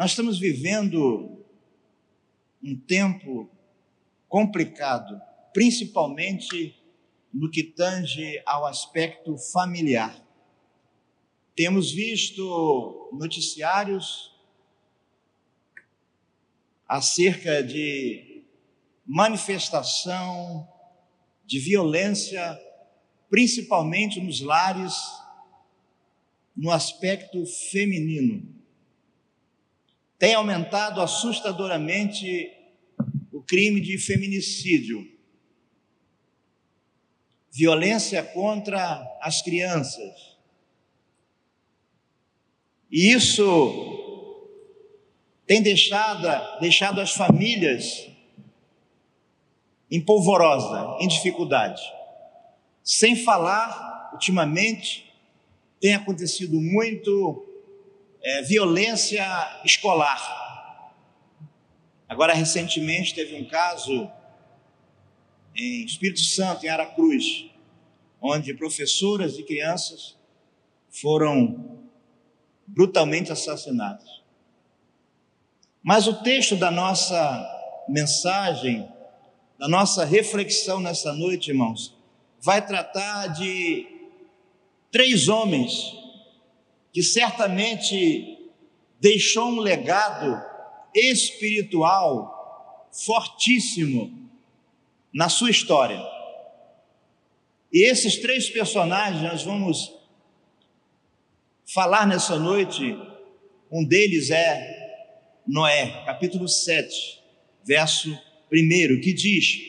Nós estamos vivendo um tempo complicado, principalmente no que tange ao aspecto familiar. Temos visto noticiários acerca de manifestação de violência, principalmente nos lares, no aspecto feminino tem aumentado assustadoramente o crime de feminicídio, violência contra as crianças. E isso tem deixado, deixado as famílias em polvorosa, em dificuldade. Sem falar, ultimamente, tem acontecido muito é, violência escolar. Agora, recentemente, teve um caso em Espírito Santo, em Aracruz, onde professoras e crianças foram brutalmente assassinadas. Mas o texto da nossa mensagem, da nossa reflexão nessa noite, irmãos, vai tratar de três homens que certamente deixou um legado espiritual fortíssimo na sua história. E esses três personagens nós vamos falar nessa noite. Um deles é Noé, capítulo 7, verso 1, que diz: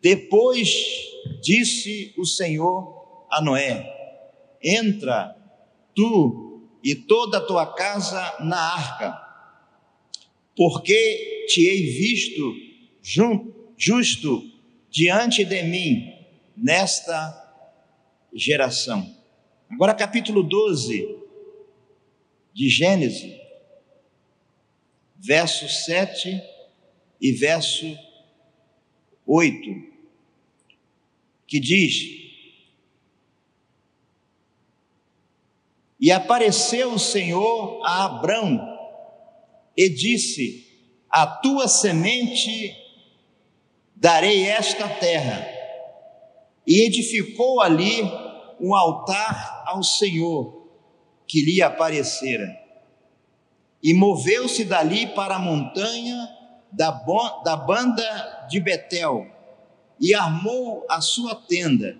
Depois disse o Senhor a Noé: Entra tu e toda a tua casa na arca, porque te hei visto justo diante de mim nesta geração. Agora, capítulo 12 de Gênesis, verso 7 e verso 8, que diz: E apareceu o Senhor a Abrão e disse: A tua semente darei esta terra. E edificou ali um altar ao Senhor que lhe aparecera. E moveu-se dali para a montanha da, da banda de Betel e armou a sua tenda,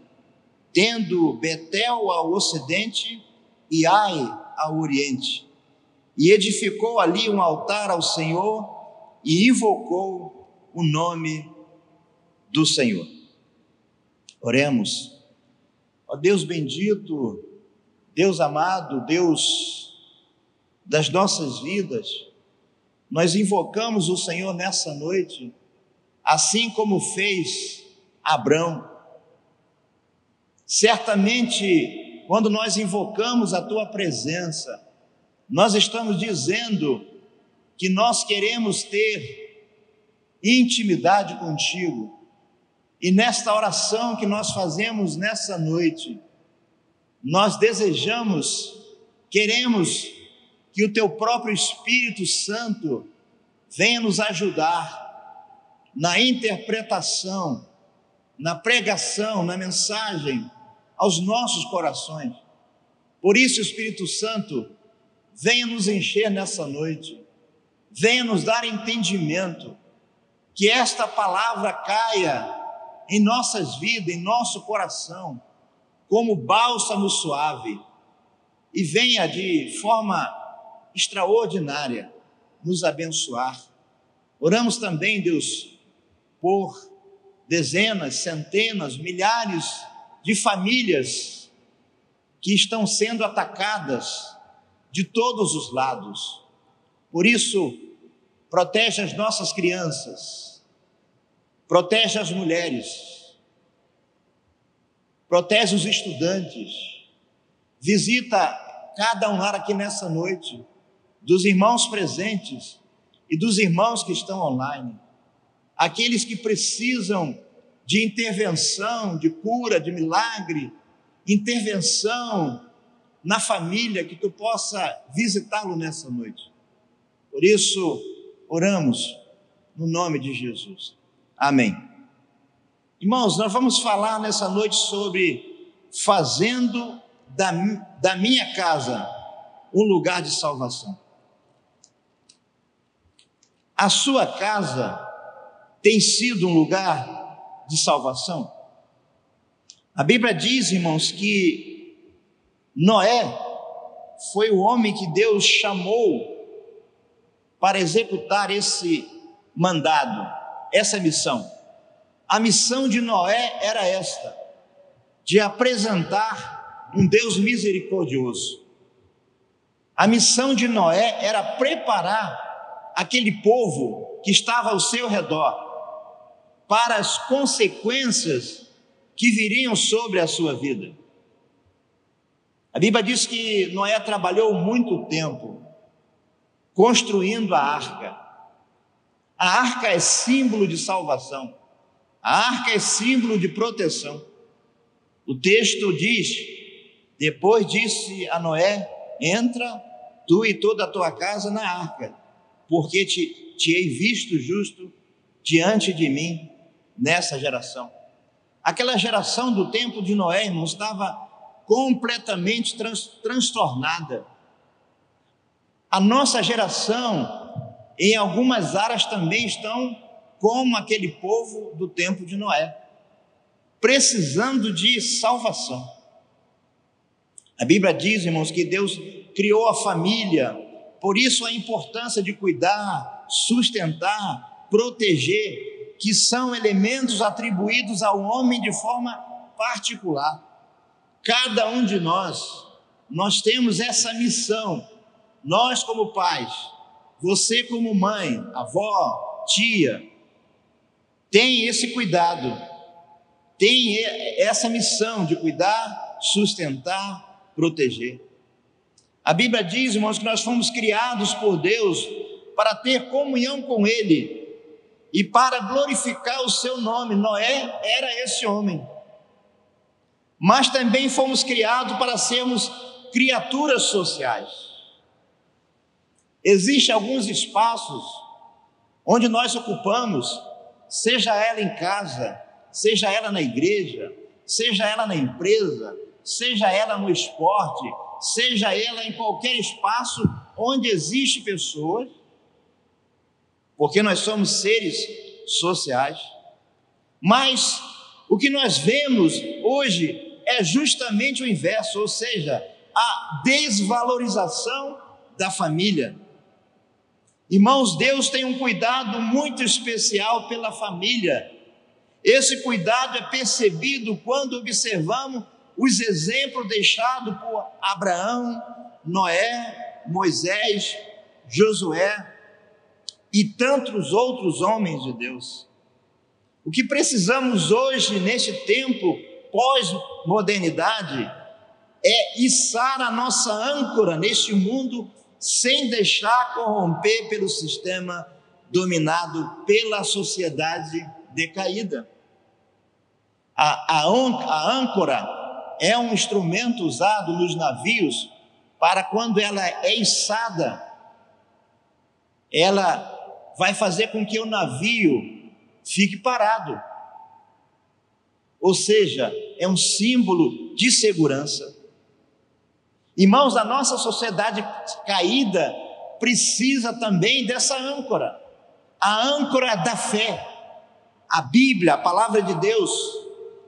tendo Betel ao ocidente e Ai ao oriente. E edificou ali um altar ao Senhor e invocou o nome do Senhor. Oremos. Ó Deus bendito, Deus amado, Deus das nossas vidas, nós invocamos o Senhor nessa noite, assim como fez Abraão. Certamente quando nós invocamos a tua presença, nós estamos dizendo que nós queremos ter intimidade contigo. E nesta oração que nós fazemos nessa noite, nós desejamos, queremos que o teu próprio Espírito Santo venha nos ajudar na interpretação, na pregação, na mensagem aos nossos corações. Por isso, Espírito Santo, venha nos encher nessa noite, venha nos dar entendimento, que esta palavra caia em nossas vidas, em nosso coração, como bálsamo suave, e venha de forma extraordinária nos abençoar. Oramos também, Deus, por dezenas, centenas, milhares de famílias que estão sendo atacadas de todos os lados. Por isso, protege as nossas crianças, protege as mulheres, protege os estudantes, visita cada um lar aqui nessa noite, dos irmãos presentes e dos irmãos que estão online, aqueles que precisam de intervenção, de cura, de milagre, intervenção na família, que tu possa visitá-lo nessa noite. Por isso, oramos no nome de Jesus. Amém. Irmãos, nós vamos falar nessa noite sobre fazendo da, da minha casa um lugar de salvação. A sua casa tem sido um lugar de salvação? A Bíblia diz, irmãos, que Noé foi o homem que Deus chamou para executar esse mandado, essa missão. A missão de Noé era esta: de apresentar um Deus misericordioso. A missão de Noé era preparar aquele povo que estava ao seu redor para as consequências que viriam sobre a sua vida. A Bíblia diz que Noé trabalhou muito tempo construindo a arca. A arca é símbolo de salvação. A arca é símbolo de proteção. O texto diz: Depois disse a Noé: Entra, tu e toda a tua casa na arca, porque te, te hei visto justo diante de mim nessa geração. Aquela geração do tempo de Noé, irmão, estava completamente trans, transtornada a nossa geração, em algumas áreas também estão como aquele povo do tempo de Noé, precisando de salvação. A Bíblia diz, irmãos, que Deus criou a família, por isso a importância de cuidar, sustentar, proteger, que são elementos atribuídos ao homem de forma particular. Cada um de nós, nós temos essa missão nós, como pais, você, como mãe, avó, tia, tem esse cuidado, tem essa missão de cuidar, sustentar, proteger. A Bíblia diz, irmãos, que nós fomos criados por Deus para ter comunhão com Ele e para glorificar o seu nome. Noé era esse homem. Mas também fomos criados para sermos criaturas sociais. Existem alguns espaços onde nós ocupamos, seja ela em casa, seja ela na igreja, seja ela na empresa, seja ela no esporte, seja ela em qualquer espaço onde existe pessoas, porque nós somos seres sociais. Mas o que nós vemos hoje é justamente o inverso, ou seja, a desvalorização da família. Irmãos, Deus tem um cuidado muito especial pela família. Esse cuidado é percebido quando observamos os exemplos deixados por Abraão, Noé, Moisés, Josué e tantos outros homens de Deus. O que precisamos hoje, neste tempo pós-modernidade, é içar a nossa âncora neste mundo sem deixar corromper pelo sistema dominado pela sociedade decaída. A, a, a âncora é um instrumento usado nos navios para quando ela é içada, ela vai fazer com que o navio fique parado. Ou seja, é um símbolo de segurança. Irmãos, a nossa sociedade caída precisa também dessa âncora, a âncora da fé, a Bíblia, a palavra de Deus,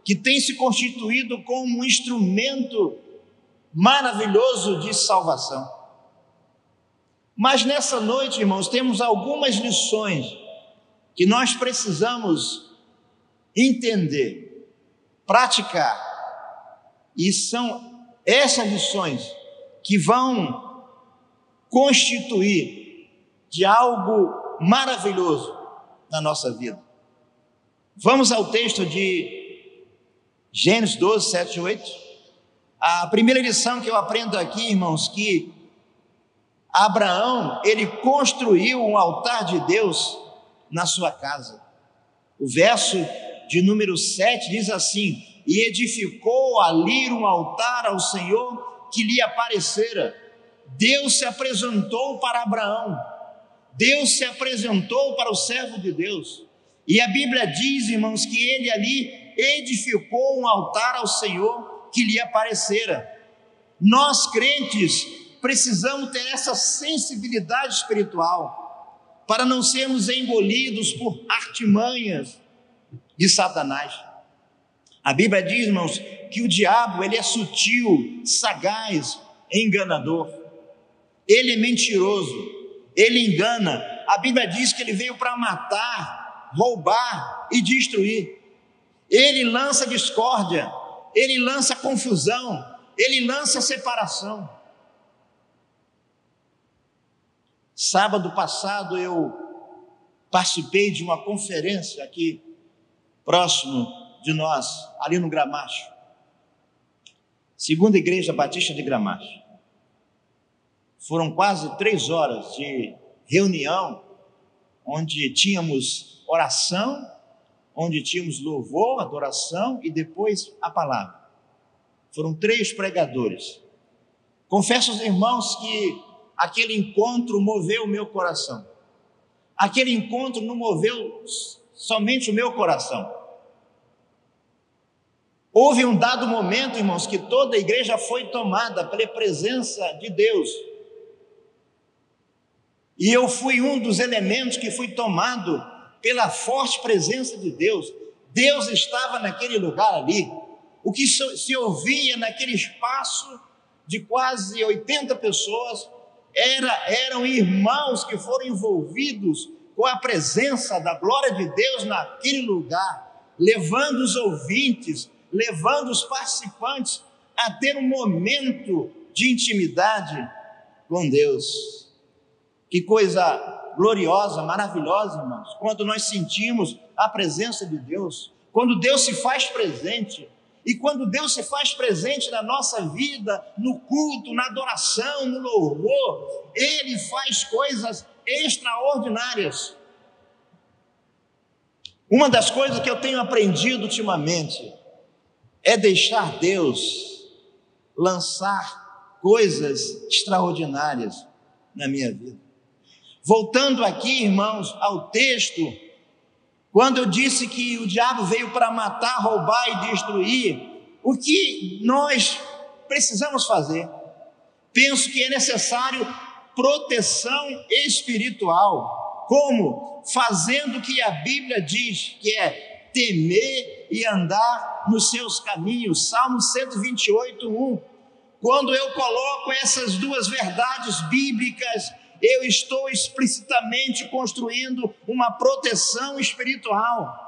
que tem se constituído como um instrumento maravilhoso de salvação. Mas nessa noite, irmãos, temos algumas lições que nós precisamos entender, praticar, e são essas lições que vão constituir de algo maravilhoso na nossa vida. Vamos ao texto de Gênesis 12, 7 e 8. A primeira lição que eu aprendo aqui, irmãos, que Abraão, ele construiu um altar de Deus na sua casa. O verso de número 7 diz assim: E edificou ali um altar ao Senhor que lhe aparecera. Deus se apresentou para Abraão. Deus se apresentou para o servo de Deus. E a Bíblia diz, irmãos, que ele ali edificou um altar ao Senhor que lhe aparecera. Nós crentes precisamos ter essa sensibilidade espiritual para não sermos engolidos por artimanhas de Satanás. A Bíblia diz, irmãos, que o diabo ele é sutil, sagaz, enganador. Ele é mentiroso, ele engana. A Bíblia diz que ele veio para matar, roubar e destruir. Ele lança discórdia, ele lança confusão, ele lança separação. Sábado passado eu participei de uma conferência aqui próximo de nós, ali no Gramacho. Segunda Igreja Batista de Gramacho. Foram quase três horas de reunião, onde tínhamos oração, onde tínhamos louvor, adoração e depois a palavra. Foram três pregadores. Confesso aos irmãos que aquele encontro moveu o meu coração. Aquele encontro não moveu somente o meu coração. Houve um dado momento, irmãos, que toda a igreja foi tomada pela presença de Deus. E eu fui um dos elementos que fui tomado pela forte presença de Deus. Deus estava naquele lugar ali. O que se ouvia naquele espaço de quase 80 pessoas era, eram irmãos que foram envolvidos com a presença da glória de Deus naquele lugar, levando os ouvintes, levando os participantes a ter um momento de intimidade com Deus. Que coisa gloriosa, maravilhosa, irmãos, quando nós sentimos a presença de Deus, quando Deus se faz presente, e quando Deus se faz presente na nossa vida, no culto, na adoração, no louvor, Ele faz coisas extraordinárias. Uma das coisas que eu tenho aprendido ultimamente é deixar Deus lançar coisas extraordinárias na minha vida. Voltando aqui, irmãos, ao texto, quando eu disse que o diabo veio para matar, roubar e destruir, o que nós precisamos fazer? Penso que é necessário proteção espiritual. Como? Fazendo o que a Bíblia diz, que é temer e andar nos seus caminhos. Salmo 128, 1. Quando eu coloco essas duas verdades bíblicas eu estou explicitamente construindo uma proteção espiritual.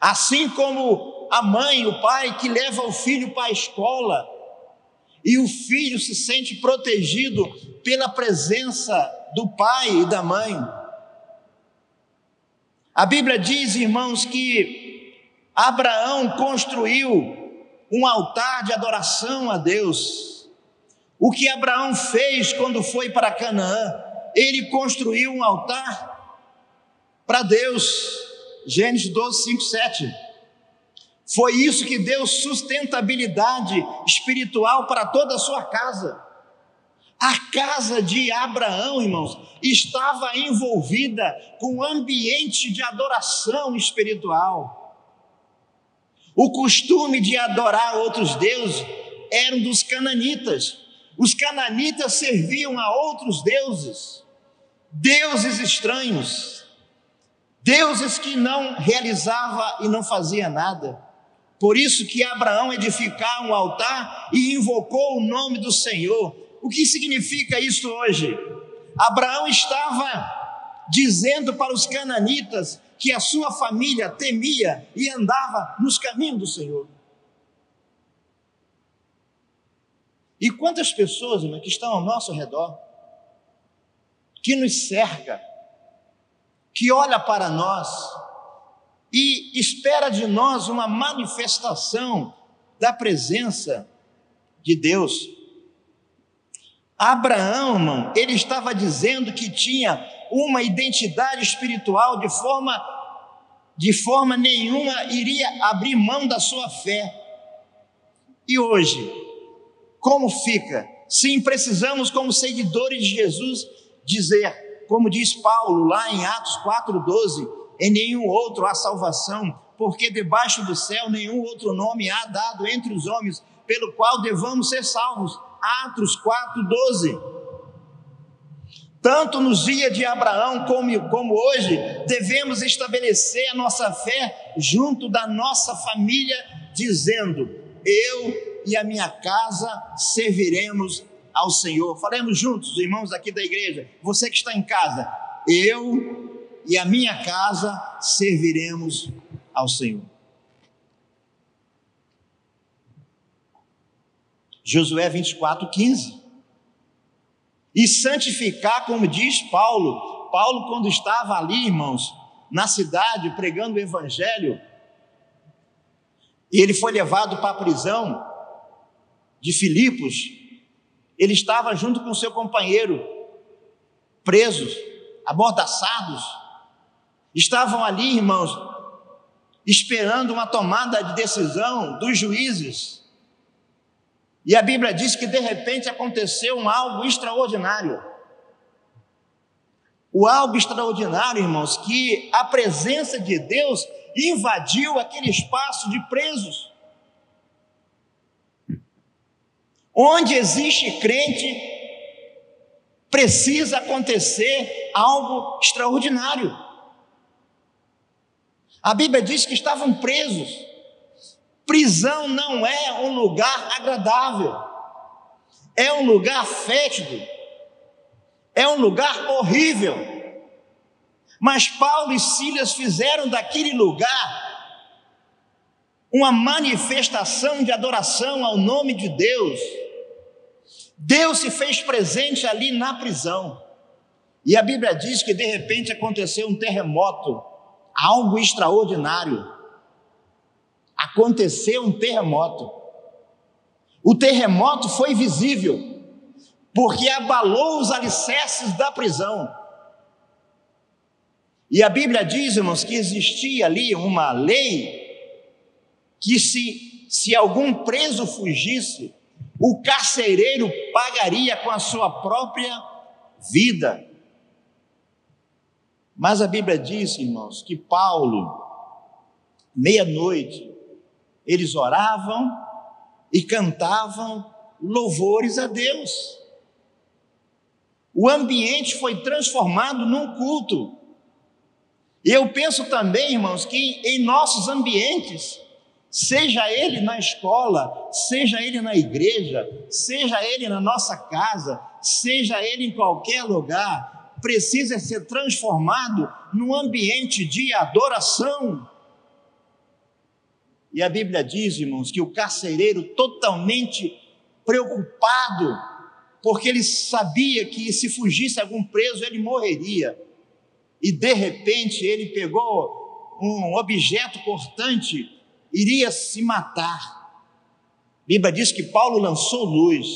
Assim como a mãe, o pai que leva o filho para a escola, e o filho se sente protegido pela presença do pai e da mãe. A Bíblia diz, irmãos, que Abraão construiu um altar de adoração a Deus. O que Abraão fez quando foi para Canaã? Ele construiu um altar para Deus. Gênesis 12, 5, 7. Foi isso que deu sustentabilidade espiritual para toda a sua casa. A casa de Abraão, irmãos, estava envolvida com um ambiente de adoração espiritual. O costume de adorar outros deuses era dos cananitas. Os cananitas serviam a outros deuses, deuses estranhos, deuses que não realizava e não fazia nada. Por isso que Abraão edificou um altar e invocou o nome do Senhor. O que significa isso hoje? Abraão estava dizendo para os cananitas que a sua família temia e andava nos caminhos do Senhor. E quantas pessoas, irmão, que estão ao nosso redor, que nos cerca, que olha para nós e espera de nós uma manifestação da presença de Deus. Abraão, irmão, ele estava dizendo que tinha uma identidade espiritual de forma de forma nenhuma iria abrir mão da sua fé. E hoje, como fica? Sim, precisamos, como seguidores de Jesus, dizer, como diz Paulo lá em Atos 4,12: em nenhum outro há salvação, porque debaixo do céu nenhum outro nome há dado entre os homens, pelo qual devamos ser salvos. Atos 4,12. Tanto nos dias de Abraão como, como hoje, devemos estabelecer a nossa fé junto da nossa família, dizendo: Eu e a minha casa serviremos ao Senhor. Faremos juntos, irmãos aqui da igreja, você que está em casa, eu e a minha casa serviremos ao Senhor. Josué 24, 15. E santificar, como diz Paulo, Paulo, quando estava ali, irmãos, na cidade pregando o Evangelho, e ele foi levado para a prisão de Filipos, ele estava junto com seu companheiro, presos, amordaçados, estavam ali, irmãos, esperando uma tomada de decisão dos juízes. E a Bíblia diz que de repente aconteceu um algo extraordinário. O algo extraordinário, irmãos, que a presença de Deus invadiu aquele espaço de presos. Onde existe crente, precisa acontecer algo extraordinário. A Bíblia diz que estavam presos. Prisão não é um lugar agradável, é um lugar fétido, é um lugar horrível. Mas Paulo e Silas fizeram daquele lugar uma manifestação de adoração ao nome de Deus. Deus se fez presente ali na prisão. E a Bíblia diz que de repente aconteceu um terremoto, algo extraordinário aconteceu um terremoto. O terremoto foi visível, porque abalou os alicerces da prisão. E a Bíblia diz, irmãos, que existia ali uma lei que se, se algum preso fugisse, o carcereiro pagaria com a sua própria vida. Mas a Bíblia diz, irmãos, que Paulo, meia-noite, eles oravam e cantavam louvores a Deus. O ambiente foi transformado num culto. E eu penso também, irmãos, que em nossos ambientes, seja ele na escola, seja ele na igreja, seja ele na nossa casa, seja ele em qualquer lugar, precisa ser transformado num ambiente de adoração. E a Bíblia diz, irmãos, que o carcereiro, totalmente preocupado, porque ele sabia que se fugisse algum preso, ele morreria. E de repente ele pegou um objeto cortante, iria se matar. A Bíblia diz que Paulo lançou luz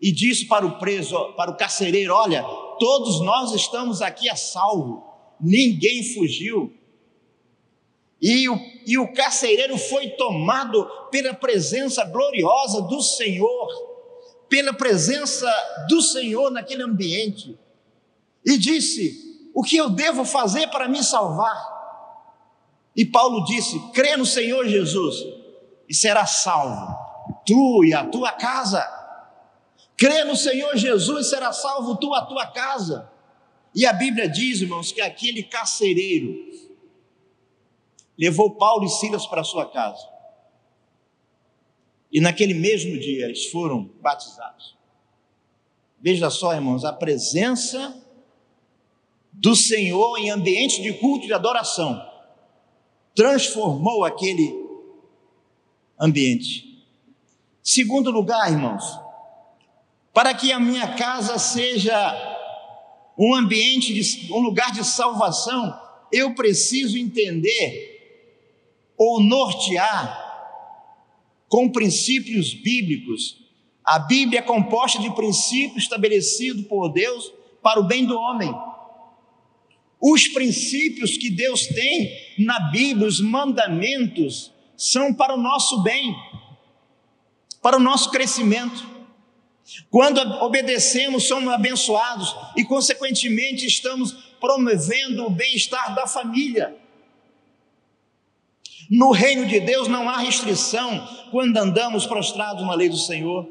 e disse para o preso, para o carcereiro: Olha, todos nós estamos aqui a salvo, ninguém fugiu. E o, e o carcereiro foi tomado pela presença gloriosa do Senhor, pela presença do Senhor naquele ambiente, e disse: O que eu devo fazer para me salvar? E Paulo disse: Crê no Senhor Jesus e será salvo, tu e a tua casa. Crê no Senhor Jesus e será salvo tu e a tua casa. E a Bíblia diz, irmãos, que aquele carcereiro, levou Paulo e Silas para sua casa. E naquele mesmo dia eles foram batizados. Veja só, irmãos, a presença do Senhor em ambiente de culto e de adoração transformou aquele ambiente. Segundo lugar, irmãos, para que a minha casa seja um ambiente, de, um lugar de salvação, eu preciso entender ou nortear com princípios bíblicos. A Bíblia é composta de princípios estabelecidos por Deus para o bem do homem. Os princípios que Deus tem na Bíblia, os mandamentos, são para o nosso bem, para o nosso crescimento. Quando obedecemos, somos abençoados e, consequentemente, estamos promovendo o bem-estar da família. No reino de Deus não há restrição quando andamos prostrados na lei do Senhor.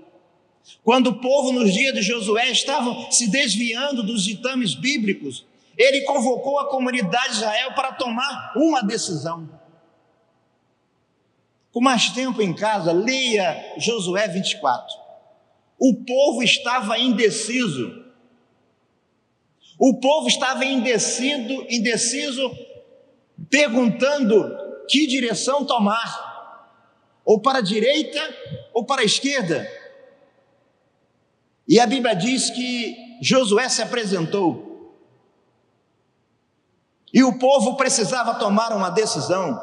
Quando o povo nos dias de Josué estava se desviando dos ditames bíblicos, ele convocou a comunidade de Israel para tomar uma decisão. Com mais tempo em casa, leia Josué 24. O povo estava indeciso. O povo estava indeciso, indeciso, perguntando que direção tomar, ou para a direita ou para a esquerda. E a Bíblia diz que Josué se apresentou. E o povo precisava tomar uma decisão.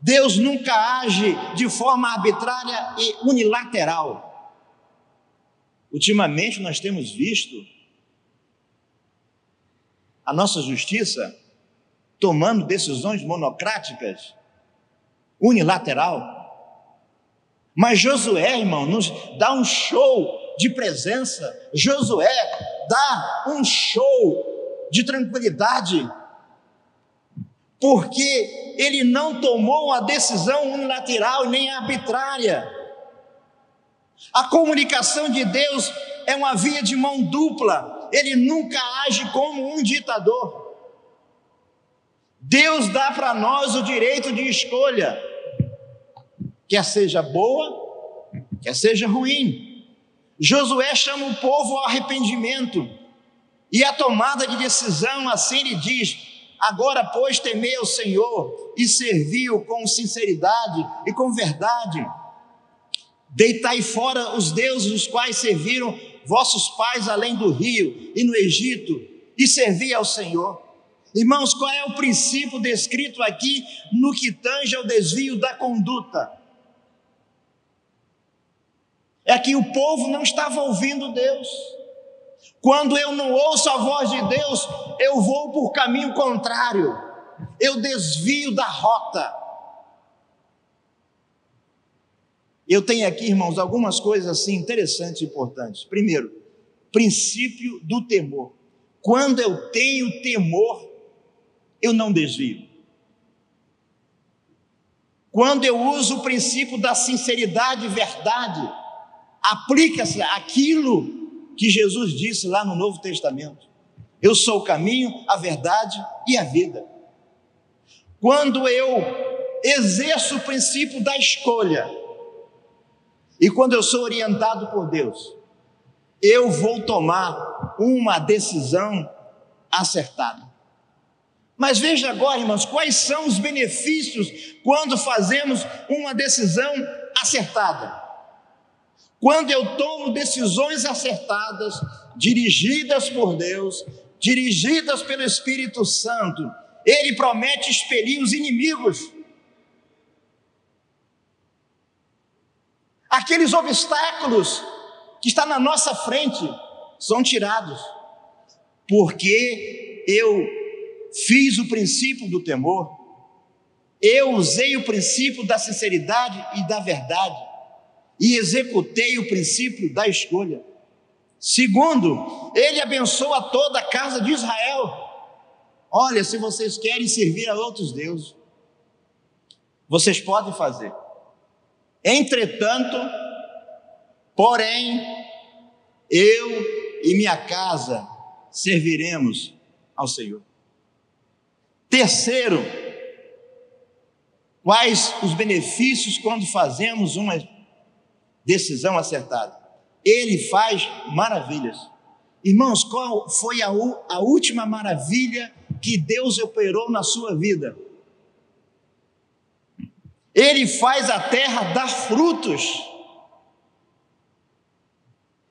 Deus nunca age de forma arbitrária e unilateral. Ultimamente nós temos visto a nossa justiça tomando decisões monocráticas, unilateral. Mas Josué, irmão, nos dá um show de presença. Josué dá um show de tranquilidade, porque ele não tomou uma decisão unilateral nem arbitrária. A comunicação de Deus é uma via de mão dupla, ele nunca age como um ditador. Deus dá para nós o direito de escolha, quer seja boa, quer seja ruim. Josué chama o povo ao arrependimento e a tomada de decisão, assim ele diz: Agora, pois, temei ao Senhor e servi-o com sinceridade e com verdade. Deitai fora os deuses os quais serviram vossos pais além do rio e no Egito, e servi ao Senhor. Irmãos, qual é o princípio descrito aqui no que tange ao desvio da conduta? É que o povo não estava ouvindo Deus. Quando eu não ouço a voz de Deus, eu vou por caminho contrário, eu desvio da rota. Eu tenho aqui, irmãos, algumas coisas assim interessantes e importantes. Primeiro, princípio do temor. Quando eu tenho temor, eu não desvio. Quando eu uso o princípio da sinceridade e verdade, aplica-se aquilo que Jesus disse lá no Novo Testamento. Eu sou o caminho, a verdade e a vida. Quando eu exerço o princípio da escolha, e quando eu sou orientado por Deus, eu vou tomar uma decisão acertada. Mas veja agora, irmãos, quais são os benefícios quando fazemos uma decisão acertada. Quando eu tomo decisões acertadas, dirigidas por Deus, dirigidas pelo Espírito Santo, Ele promete expelir os inimigos. Aqueles obstáculos que estão na nossa frente são tirados, porque eu fiz o princípio do temor, eu usei o princípio da sinceridade e da verdade, e executei o princípio da escolha. Segundo, ele abençoa toda a casa de Israel. Olha, se vocês querem servir a outros deuses, vocês podem fazer. Entretanto, porém, eu e minha casa serviremos ao Senhor. Terceiro, quais os benefícios quando fazemos uma decisão acertada? Ele faz maravilhas. Irmãos, qual foi a, a última maravilha que Deus operou na sua vida? Ele faz a terra dar frutos.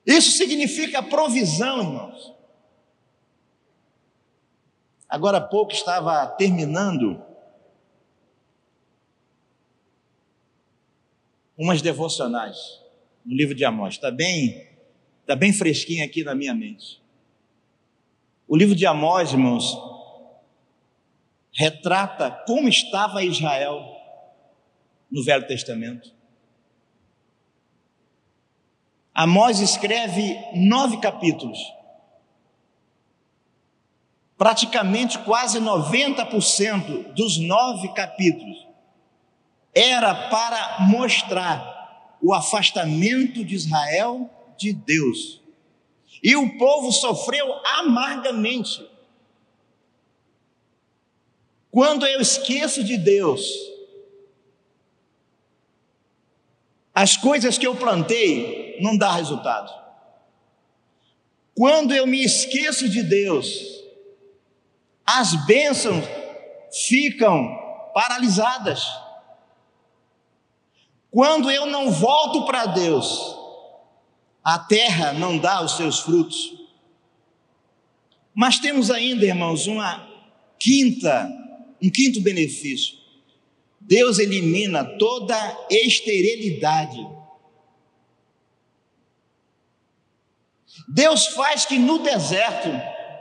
Isso significa provisão, irmãos. Agora há pouco estava terminando umas devocionais no livro de Amós. Está bem, está bem fresquinho aqui na minha mente. O livro de Amós, irmãos, retrata como estava Israel no Velho Testamento. Amós escreve nove capítulos. Praticamente quase 90% dos nove capítulos era para mostrar o afastamento de Israel de Deus. E o povo sofreu amargamente. Quando eu esqueço de Deus, as coisas que eu plantei não dá resultado. Quando eu me esqueço de Deus, as bênçãos ficam paralisadas. Quando eu não volto para Deus, a terra não dá os seus frutos. Mas temos ainda, irmãos, uma quinta, um quinto benefício. Deus elimina toda esterilidade Deus faz que no deserto,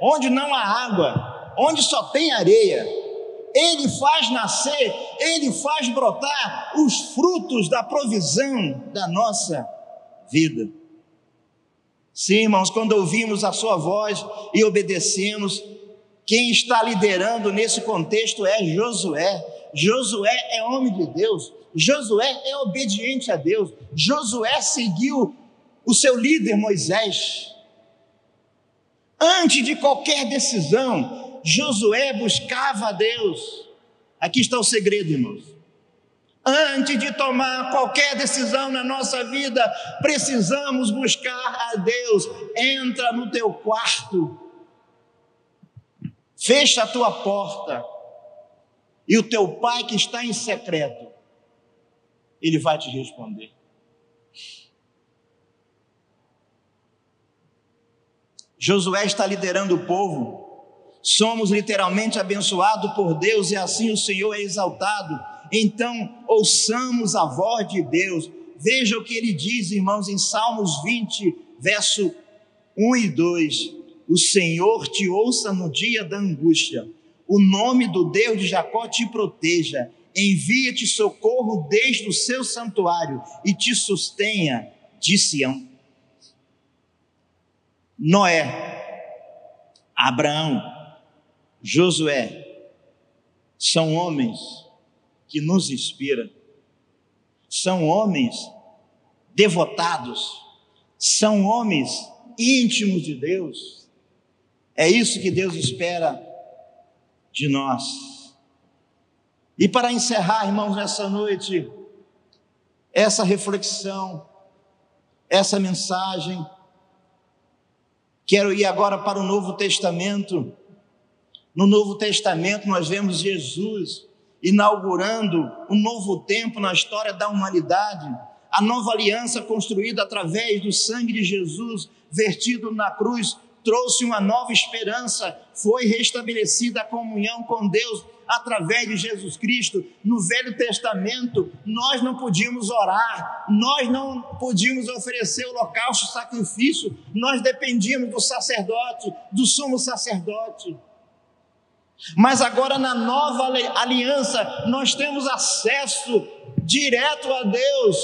onde não há água, onde só tem areia, Ele faz nascer, Ele faz brotar os frutos da provisão da nossa vida. Sim, irmãos, quando ouvimos a Sua voz e obedecemos, quem está liderando nesse contexto é Josué. Josué é homem de Deus, Josué é obediente a Deus, Josué seguiu o seu líder Moisés. Antes de qualquer decisão, Josué buscava a Deus. Aqui está o segredo, irmãos. Antes de tomar qualquer decisão na nossa vida, precisamos buscar a Deus. Entra no teu quarto, fecha a tua porta, e o teu pai que está em secreto, ele vai te responder. Josué está liderando o povo. Somos literalmente abençoados por Deus e assim o Senhor é exaltado. Então, ouçamos a voz de Deus. Veja o que ele diz, irmãos, em Salmos 20, verso 1 e 2. O Senhor te ouça no dia da angústia. O nome do Deus de Jacó te proteja. Envia-te socorro desde o seu santuário e te sustenha de Sião. Noé, Abraão, Josué, são homens que nos inspiram, são homens devotados, são homens íntimos de Deus. É isso que Deus espera de nós. E para encerrar, irmãos, nessa noite, essa reflexão, essa mensagem, Quero ir agora para o Novo Testamento. No Novo Testamento, nós vemos Jesus inaugurando um novo tempo na história da humanidade. A nova aliança construída através do sangue de Jesus vertido na cruz trouxe uma nova esperança, foi restabelecida a comunhão com Deus através de Jesus Cristo. No Velho Testamento, nós não podíamos orar, nós não podíamos oferecer holocausto, sacrifício, nós dependíamos do sacerdote, do sumo sacerdote. Mas agora na nova aliança, nós temos acesso direto a Deus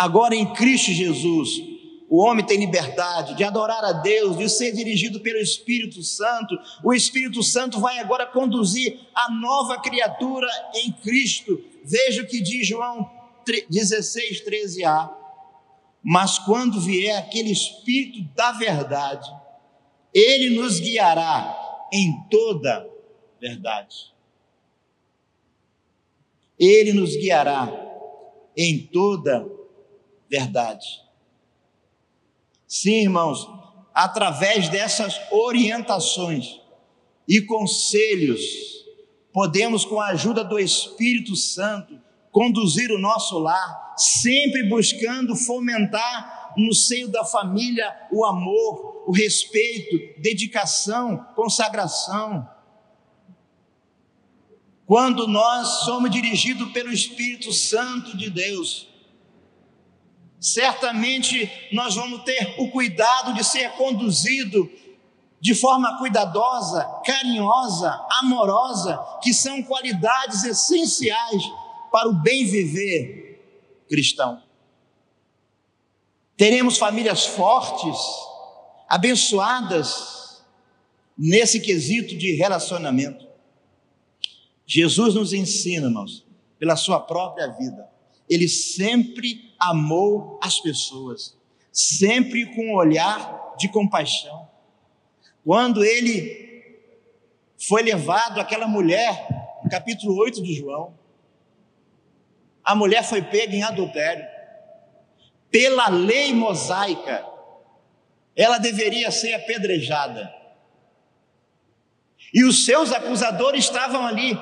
Agora em Cristo Jesus, o homem tem liberdade de adorar a Deus, de ser dirigido pelo Espírito Santo. O Espírito Santo vai agora conduzir a nova criatura em Cristo. Veja o que diz João 16, 13a. Mas quando vier aquele Espírito da verdade, ele nos guiará em toda verdade. Ele nos guiará em toda verdade. Sim, irmãos, através dessas orientações e conselhos, podemos, com a ajuda do Espírito Santo, conduzir o nosso lar, sempre buscando fomentar no seio da família o amor, o respeito, dedicação, consagração. Quando nós somos dirigidos pelo Espírito Santo de Deus, certamente nós vamos ter o cuidado de ser conduzido de forma cuidadosa, carinhosa, amorosa, que são qualidades essenciais para o bem viver cristão. Teremos famílias fortes, abençoadas nesse quesito de relacionamento. Jesus nos ensina, irmãos, pela sua própria vida. Ele sempre amou as pessoas, sempre com um olhar de compaixão. Quando ele foi levado aquela mulher, no capítulo 8 de João, a mulher foi pega em adultério. Pela lei mosaica, ela deveria ser apedrejada. E os seus acusadores estavam ali,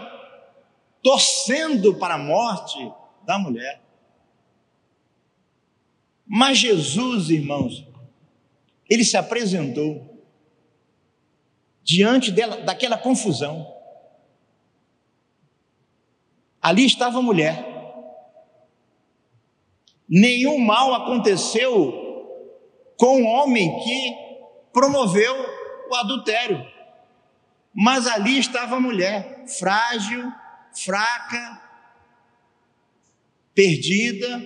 torcendo para a morte da mulher. Mas Jesus, irmãos, ele se apresentou diante dela, daquela confusão. Ali estava a mulher. Nenhum mal aconteceu com o homem que promoveu o adultério. Mas ali estava a mulher, frágil, fraca, perdida,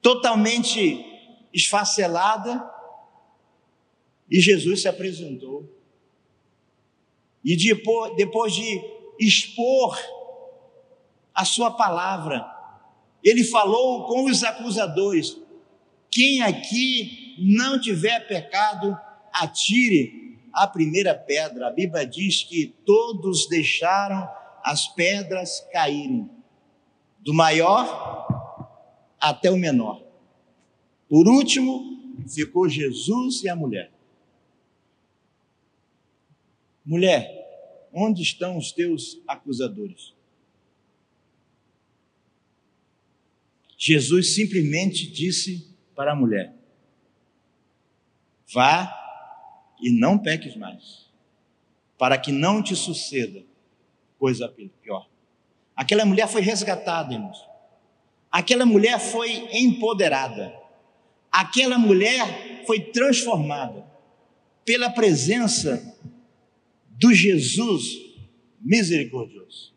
totalmente esfacelada, e Jesus se apresentou. E depois, de expor a sua palavra, ele falou com os acusadores: quem aqui não tiver pecado, atire a primeira pedra. A Bíblia diz que todos deixaram as pedras caírem, do maior até o menor. Por último, ficou Jesus e a mulher. Mulher, onde estão os teus acusadores? Jesus simplesmente disse para a mulher: Vá e não peques mais, para que não te suceda coisa pior. Aquela mulher foi resgatada, irmãos. Aquela mulher foi empoderada. Aquela mulher foi transformada pela presença do Jesus misericordioso.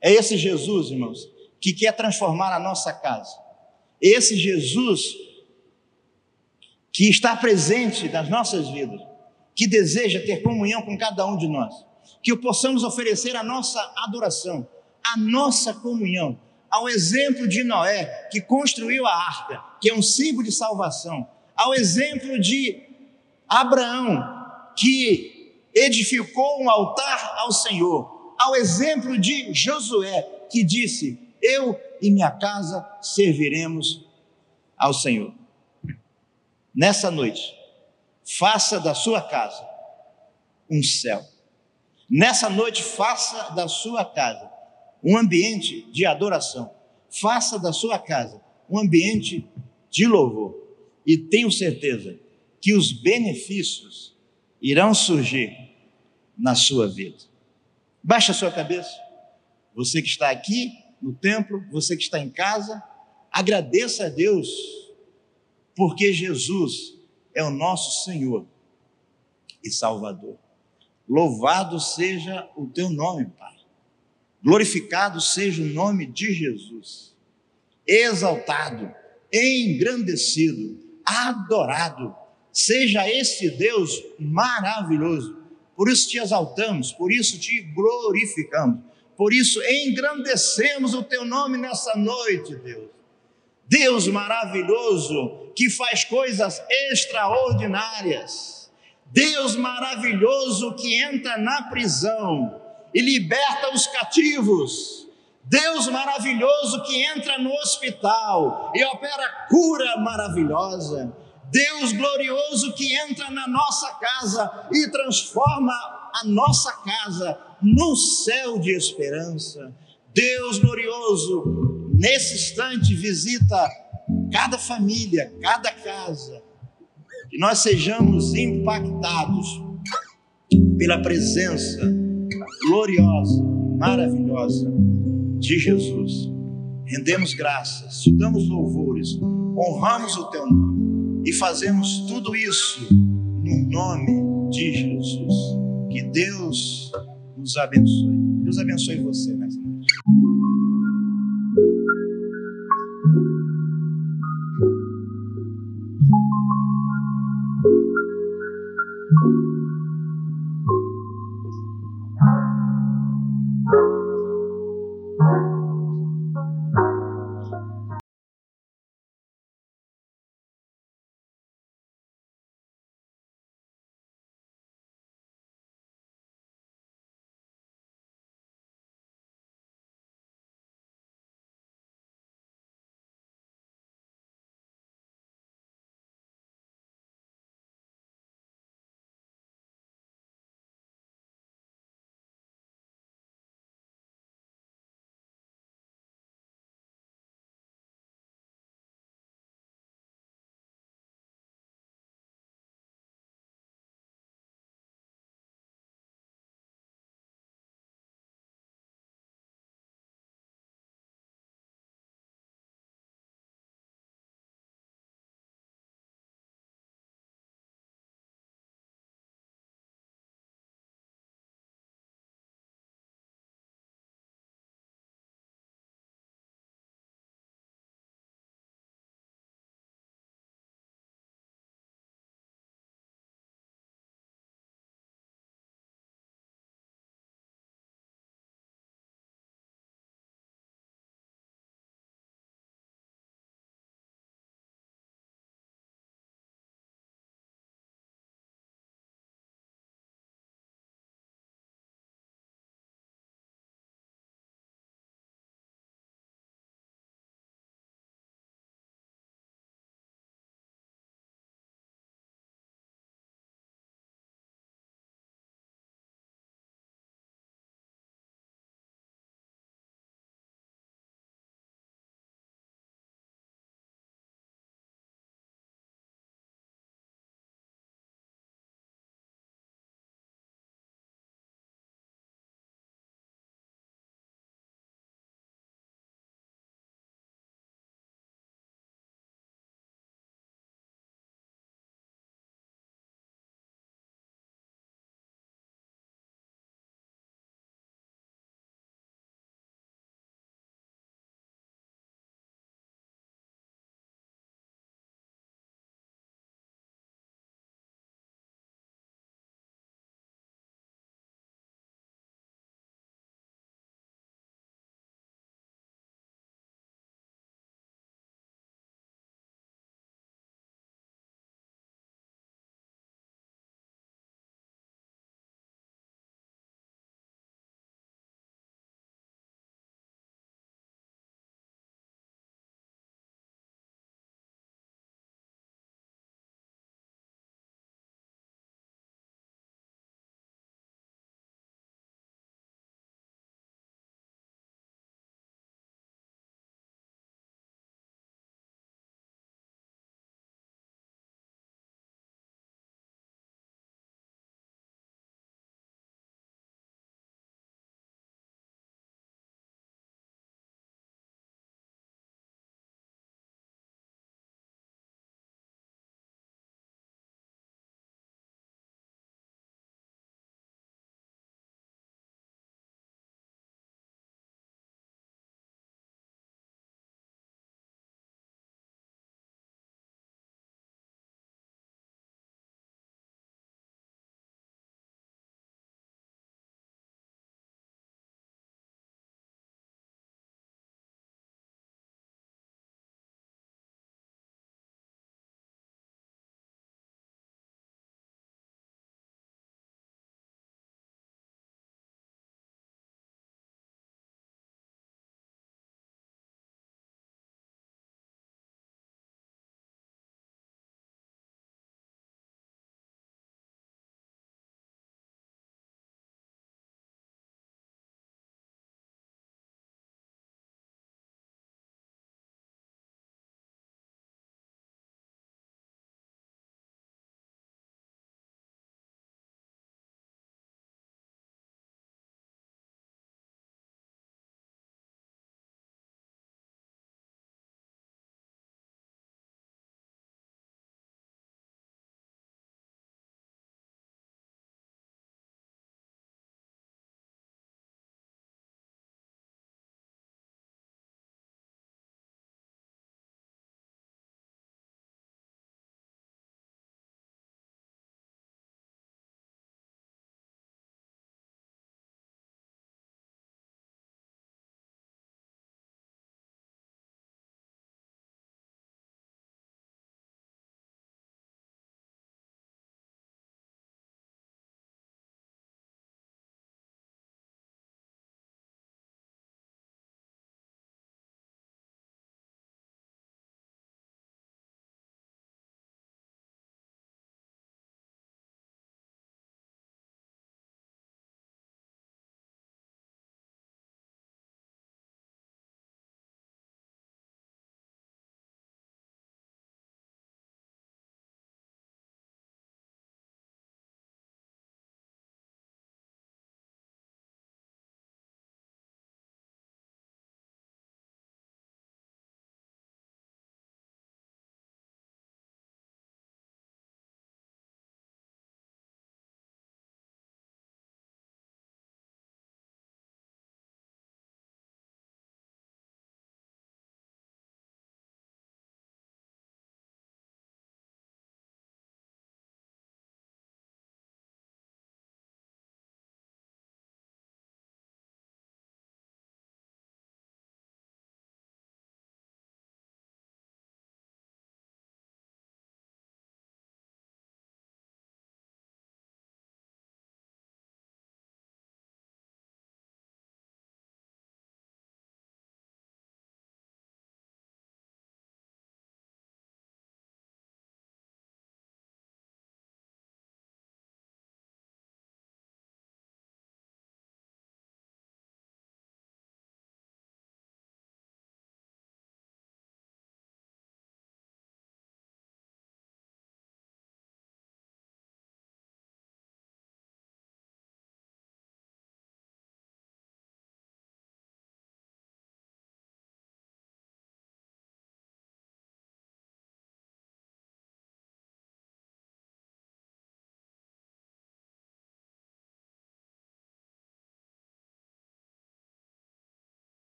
É esse Jesus, irmãos, que quer transformar a nossa casa. Esse Jesus que está presente nas nossas vidas, que deseja ter comunhão com cada um de nós, que possamos oferecer a nossa adoração, a nossa comunhão, ao exemplo de Noé, que construiu a arca, que é um símbolo de salvação, ao exemplo de Abraão, que edificou um altar ao Senhor, ao exemplo de Josué, que disse: Eu e minha casa serviremos ao Senhor. Nessa noite, faça da sua casa um céu. Nessa noite, faça da sua casa um ambiente de adoração. Faça da sua casa um ambiente de louvor. E tenho certeza que os benefícios irão surgir na sua vida. Baixe a sua cabeça. Você que está aqui no templo, você que está em casa, agradeça a Deus, porque Jesus é o nosso Senhor e Salvador. Louvado seja o teu nome, Pai. Glorificado seja o nome de Jesus. Exaltado, engrandecido, adorado Seja esse Deus maravilhoso. Por isso te exaltamos, por isso te glorificamos, por isso engrandecemos o teu nome nessa noite, Deus. Deus maravilhoso que faz coisas extraordinárias. Deus maravilhoso que entra na prisão e liberta os cativos. Deus maravilhoso que entra no hospital e opera cura maravilhosa. Deus glorioso que entra na nossa casa e transforma a nossa casa num céu de esperança. Deus glorioso, nesse instante, visita cada família, cada casa, que nós sejamos impactados pela presença gloriosa, maravilhosa de Jesus. Rendemos graças, te damos louvores, honramos o teu nome e fazemos tudo isso no nome de Jesus. Deus nos abençoe. Deus abençoe você nessa